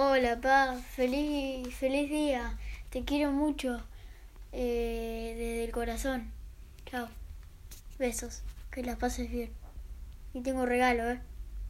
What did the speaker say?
Hola, pa, feliz, feliz día. Te quiero mucho. Eh, desde el corazón. Chao. Besos. Que la pases bien. Y tengo regalo, ¿eh?